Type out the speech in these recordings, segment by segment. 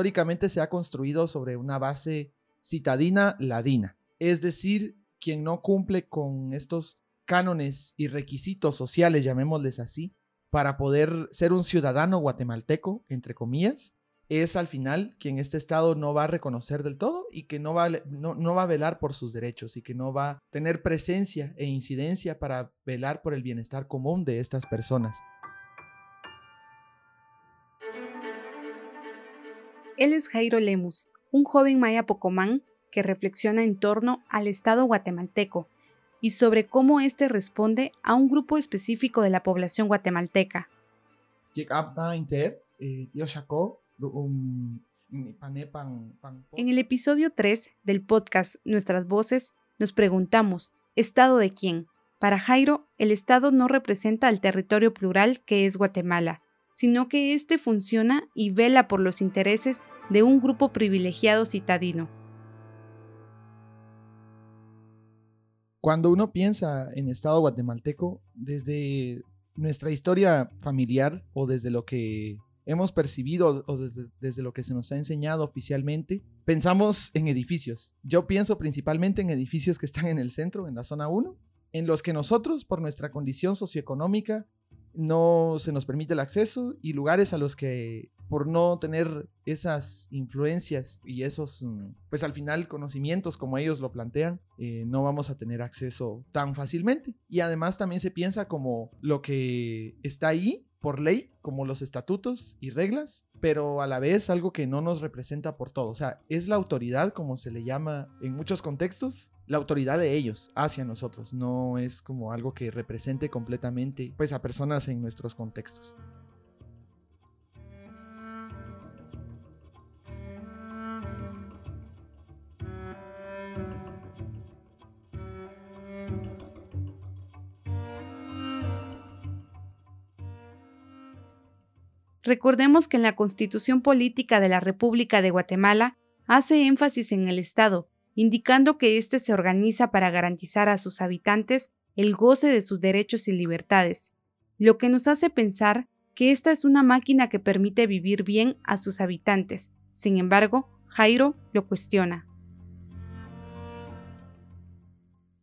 históricamente se ha construido sobre una base citadina ladina, es decir, quien no cumple con estos cánones y requisitos sociales, llamémosles así, para poder ser un ciudadano guatemalteco, entre comillas, es al final quien este Estado no va a reconocer del todo y que no va, no, no va a velar por sus derechos y que no va a tener presencia e incidencia para velar por el bienestar común de estas personas. Él es Jairo Lemus, un joven maya pocomán que reflexiona en torno al Estado guatemalteco y sobre cómo éste responde a un grupo específico de la población guatemalteca. En el episodio 3 del podcast Nuestras Voces nos preguntamos, ¿Estado de quién? Para Jairo, el Estado no representa al territorio plural que es Guatemala, sino que éste funciona y vela por los intereses de un grupo privilegiado citadino. Cuando uno piensa en Estado guatemalteco, desde nuestra historia familiar o desde lo que hemos percibido o desde, lo que se nos ha enseñado oficialmente, pensamos en edificios. Yo pienso principalmente en edificios que están en el centro, en la zona 1, en los que nosotros, por nuestra condición socioeconómica, no se nos permite el acceso y lugares a los que por no tener esas influencias y esos, mm, pues al final conocimientos como ellos lo plantean, eh, no vamos a tener acceso tan fácilmente. Y además también se piensa como lo que está ahí por ley, como los estatutos y reglas, pero a la vez algo que no nos representa por todo. O sea, es la autoridad, como se le llama en muchos contextos, la autoridad de ellos hacia nosotros, no es como algo que represente completamente pues a personas en nuestros contextos. Recordemos que en la Constitución Política de la República de Guatemala hace énfasis en el Estado, indicando que éste se organiza para garantizar a sus habitantes el goce de sus derechos y libertades, lo que nos hace pensar que esta es una máquina que permite vivir bien a sus habitantes. Sin embargo, Jairo lo cuestiona.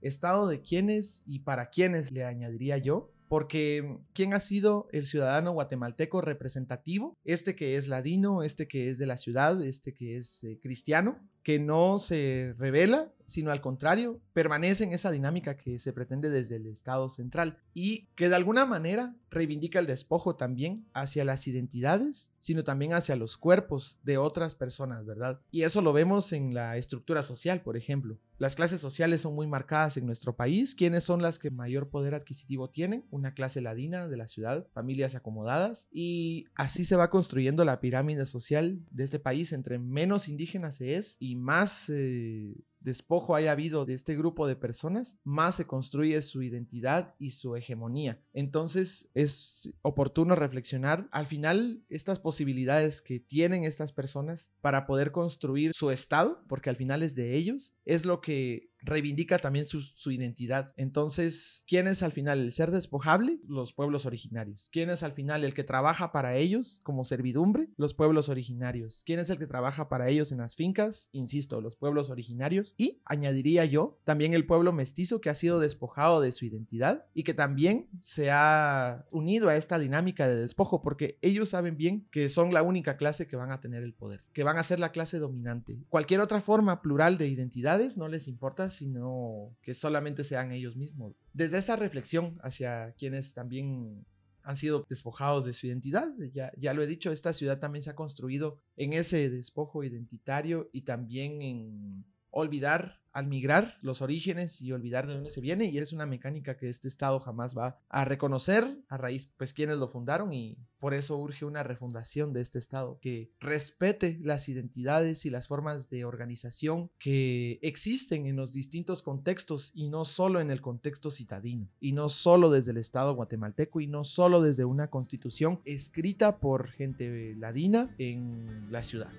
¿Estado de quiénes y para quiénes le añadiría yo? porque ¿quién ha sido el ciudadano guatemalteco representativo? Este que es ladino, este que es de la ciudad, este que es eh, cristiano, que no se revela, sino al contrario, permanece en esa dinámica que se pretende desde el Estado central y que de alguna manera reivindica el despojo también hacia las identidades, sino también hacia los cuerpos de otras personas, ¿verdad? Y eso lo vemos en la estructura social, por ejemplo. Las clases sociales son muy marcadas en nuestro país. ¿Quiénes son las que mayor poder adquisitivo tienen? Una clase ladina de la ciudad, familias acomodadas. Y así se va construyendo la pirámide social de este país. Entre menos indígenas se es y más eh, despojo haya habido de este grupo de personas, más se construye su identidad y su hegemonía. Entonces es oportuno reflexionar al final estas posibilidades que tienen estas personas para poder construir su estado, porque al final es de ellos, es lo que reivindica también su, identidad. Entonces, ¿quién es al final el ser despojable? Los pueblos originarios. ¿Quién es al final el que trabaja para ellos como servidumbre? Los pueblos originarios. ¿Quién es el que trabaja para ellos en las fincas? Insisto, los pueblos originarios. Y añadiría yo también el pueblo mestizo que ha sido despojado de su identidad y que también se ha unido a esta dinámica de despojo porque ellos saben bien que son la única clase que van a tener el poder, que van a ser la clase dominante. Cualquier otra forma plural de identidades no les importa sino que solamente sean ellos mismos. Desde esa reflexión hacia quienes también han sido despojados de su identidad. Ya, ya lo he dicho, esta ciudad también se ha construido en ese despojo identitario y también en olvidar al migrar los orígenes y olvidar de dónde se viene y es una mecánica que este estado jamás va a reconocer a raíz pues quienes lo fundaron y por eso urge una refundación de este estado que respete las identidades y las formas de organización que existen en los distintos contextos y no solo en el contexto citadino y no solo desde el estado guatemalteco y no solo desde una constitución escrita por gente ladina en la ciudad.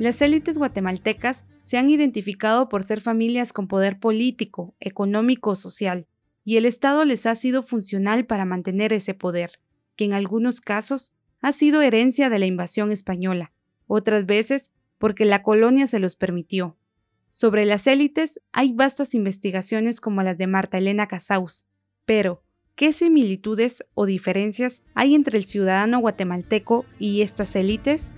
Las élites guatemaltecas se han identificado por ser familias con poder político, económico o social, y el Estado les ha sido funcional para mantener ese poder, que en algunos casos ha sido herencia de la invasión española, otras veces porque la colonia se los permitió. Sobre las élites hay vastas investigaciones como las de Marta Elena Casaus, pero ¿qué similitudes o diferencias hay entre el ciudadano guatemalteco y estas élites?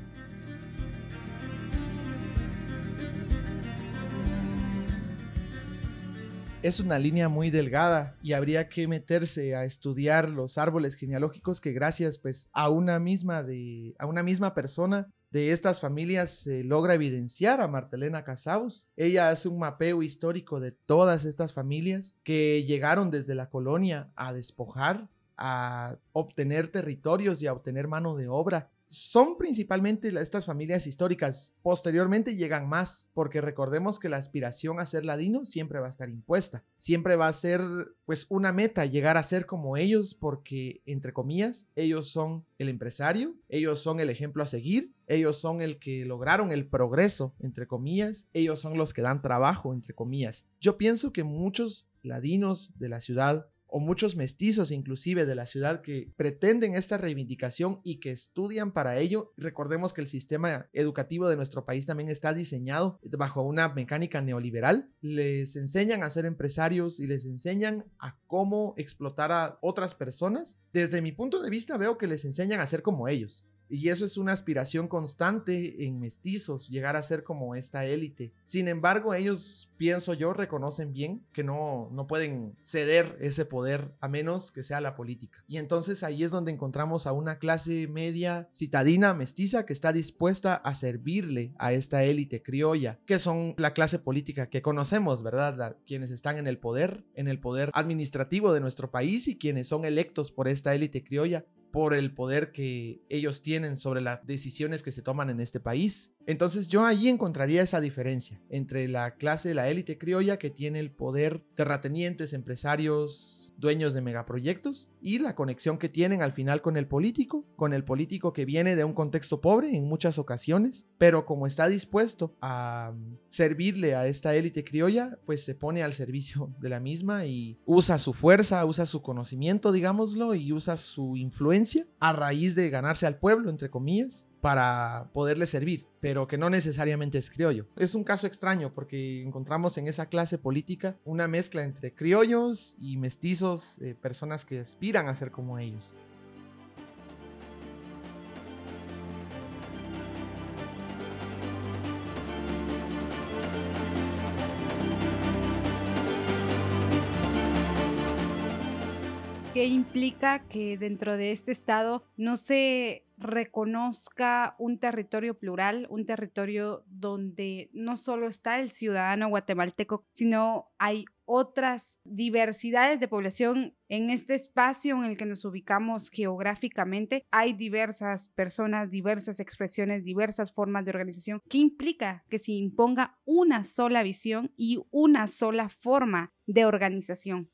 Es una línea muy delgada y habría que meterse a estudiar los árboles genealógicos que gracias pues a una misma de a una misma persona de estas familias se logra evidenciar a Martelena Casaus. Ella hace un mapeo histórico de todas estas familias que llegaron desde la colonia a despojar, a obtener territorios y a obtener mano de obra son principalmente estas familias históricas. Posteriormente llegan más, porque recordemos que la aspiración a ser ladino siempre va a estar impuesta. Siempre va a ser pues una meta llegar a ser como ellos, porque entre comillas, ellos son el empresario, ellos son el ejemplo a seguir, ellos son el que lograron el progreso, entre comillas, ellos son los que dan trabajo, entre comillas. Yo pienso que muchos ladinos de la ciudad o muchos mestizos inclusive de la ciudad que pretenden esta reivindicación y que estudian para ello. Recordemos que el sistema educativo de nuestro país también está diseñado bajo una mecánica neoliberal. Les enseñan a ser empresarios y les enseñan a cómo explotar a otras personas. Desde mi punto de vista veo que les enseñan a ser como ellos. Y eso es una aspiración constante en mestizos, llegar a ser como esta élite. Sin embargo, ellos, pienso yo, reconocen bien que no, no pueden ceder ese poder a menos que sea la política. Y entonces ahí es donde encontramos a una clase media citadina mestiza que está dispuesta a servirle a esta élite criolla, que son la clase política que conocemos, ¿verdad? quienes están en el poder, en el poder administrativo de nuestro país y quienes son electos por esta élite criolla por el poder que ellos tienen sobre las decisiones que se toman en este país. Entonces yo allí encontraría esa diferencia entre la clase de la élite criolla que tiene el poder terratenientes, empresarios, dueños de megaproyectos y la conexión que tienen al final con el político, con el político que viene de un contexto pobre en muchas ocasiones, pero como está dispuesto a servirle a esta élite criolla, pues se pone al servicio de la misma y usa su fuerza, usa su conocimiento, digámoslo, y usa su influencia a raíz de ganarse al pueblo, entre comillas, para poderle servir, pero que no necesariamente es criollo. Es un caso extraño porque encontramos en esa clase política una mezcla entre criollos y mestizos, eh, personas que aspiran a ser como ellos. ¿Qué implica que dentro de este estado no se reconozca un territorio plural, un territorio donde no solo está el ciudadano guatemalteco, sino hay otras diversidades de población en este espacio en el que nos ubicamos geográficamente. Hay diversas personas, diversas expresiones, diversas formas de organización. ¿Qué implica que se imponga una sola visión y una sola forma de organización?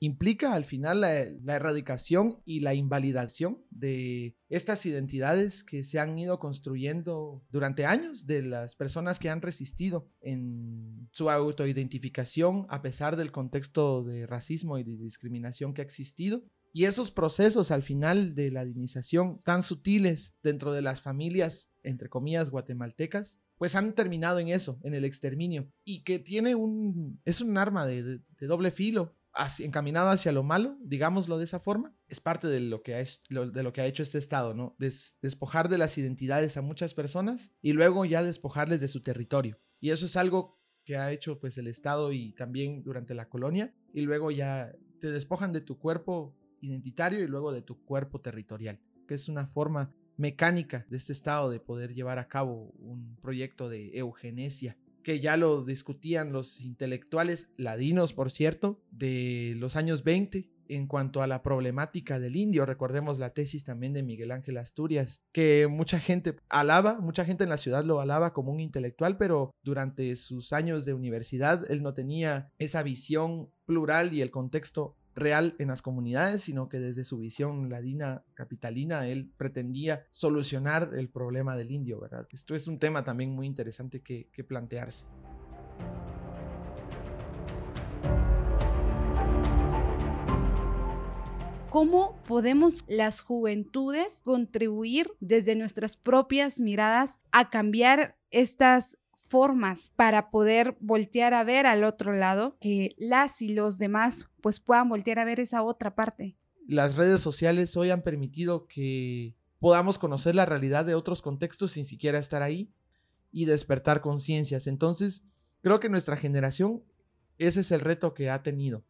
Implica al final la, erradicación y la invalidación de estas identidades que se han ido construyendo durante años de las personas que han resistido en su autoidentificación a pesar del contexto de racismo y de discriminación que ha existido. Y esos procesos al final de la dinización tan sutiles dentro de las familias, entre comillas, guatemaltecas, pues han terminado en eso, en el exterminio, y que tiene un, es un arma de doble filo, encaminado hacia lo malo, digámoslo de esa forma, es parte de lo que ha, de lo que ha hecho este Estado, ¿no? despojar de las identidades a muchas personas y luego ya despojarles de su territorio. Y eso es algo que ha hecho pues el Estado y también durante la colonia y luego ya te despojan de tu cuerpo identitario y luego de tu cuerpo territorial, que es una forma mecánica de este Estado de poder llevar a cabo un proyecto de eugenesia que ya lo discutían los intelectuales ladinos, por cierto, de los años 20 en cuanto a la problemática del indio. Recordemos la tesis también de Miguel Ángel Asturias, que mucha gente alaba, mucha gente en la ciudad lo alaba como un intelectual, pero durante sus años de universidad él no tenía esa visión plural y el contexto real en las comunidades, sino que desde su visión ladina capitalina él pretendía solucionar el problema del indio, ¿verdad? Esto es un tema también muy interesante que, plantearse. cómo podemos las juventudes contribuir desde nuestras propias miradas a cambiar estas formas para poder voltear a ver al otro lado, que las y los demás pues puedan voltear a ver esa otra parte. Las redes sociales hoy han permitido que podamos conocer la realidad de otros contextos sin siquiera estar ahí y despertar conciencias. Entonces, creo que nuestra generación, ese es el reto que ha tenido.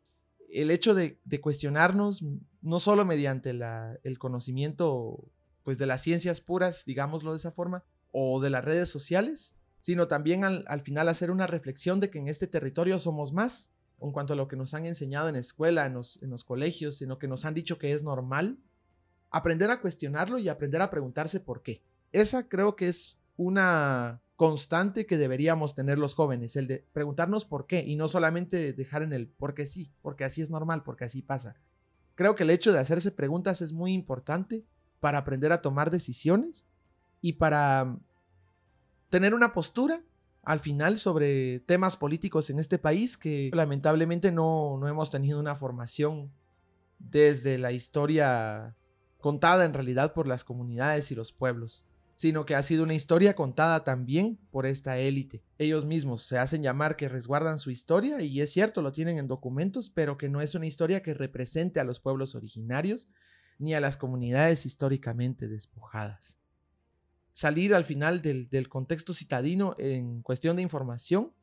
El hecho de, cuestionarnos, no solo mediante el conocimiento pues, de las ciencias puras, digámoslo de esa forma, o de las redes sociales, sino también al, final hacer una reflexión de que en este territorio somos más en cuanto a lo que nos han enseñado en escuela, en los, en los colegios, lo que nos han dicho que es normal, aprender a cuestionarlo y aprender a preguntarse por qué. Esa creo que es una constante que deberíamos tener los jóvenes, el de preguntarnos por qué y no solamente dejar en el porque sí, porque así es normal, porque así pasa. Creo que el hecho de hacerse preguntas es muy importante para aprender a tomar decisiones y para tener una postura al final sobre temas políticos en este país que lamentablemente no, no hemos tenido una formación desde la historia contada en realidad por las comunidades y los pueblos, sino que ha sido una historia contada también por esta élite. Ellos mismos se hacen llamar que resguardan su historia y es cierto, lo tienen en documentos, pero que no es una historia que represente a los pueblos originarios ni a las comunidades históricamente despojadas salir al final del, contexto citadino en cuestión de información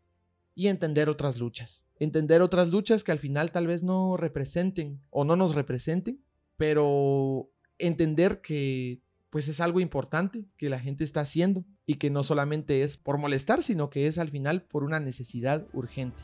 y entender otras luchas. Entender otras luchas que al final tal vez no representen o no nos representen, pero entender que pues es algo importante que la gente está haciendo y que no solamente es por molestar, sino que es al final por una necesidad urgente.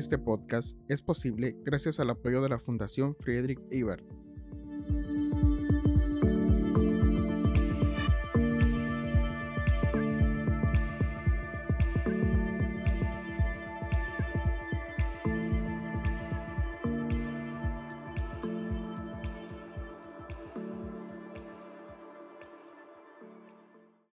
Este podcast es posible gracias al apoyo de la Fundación Friedrich Ebert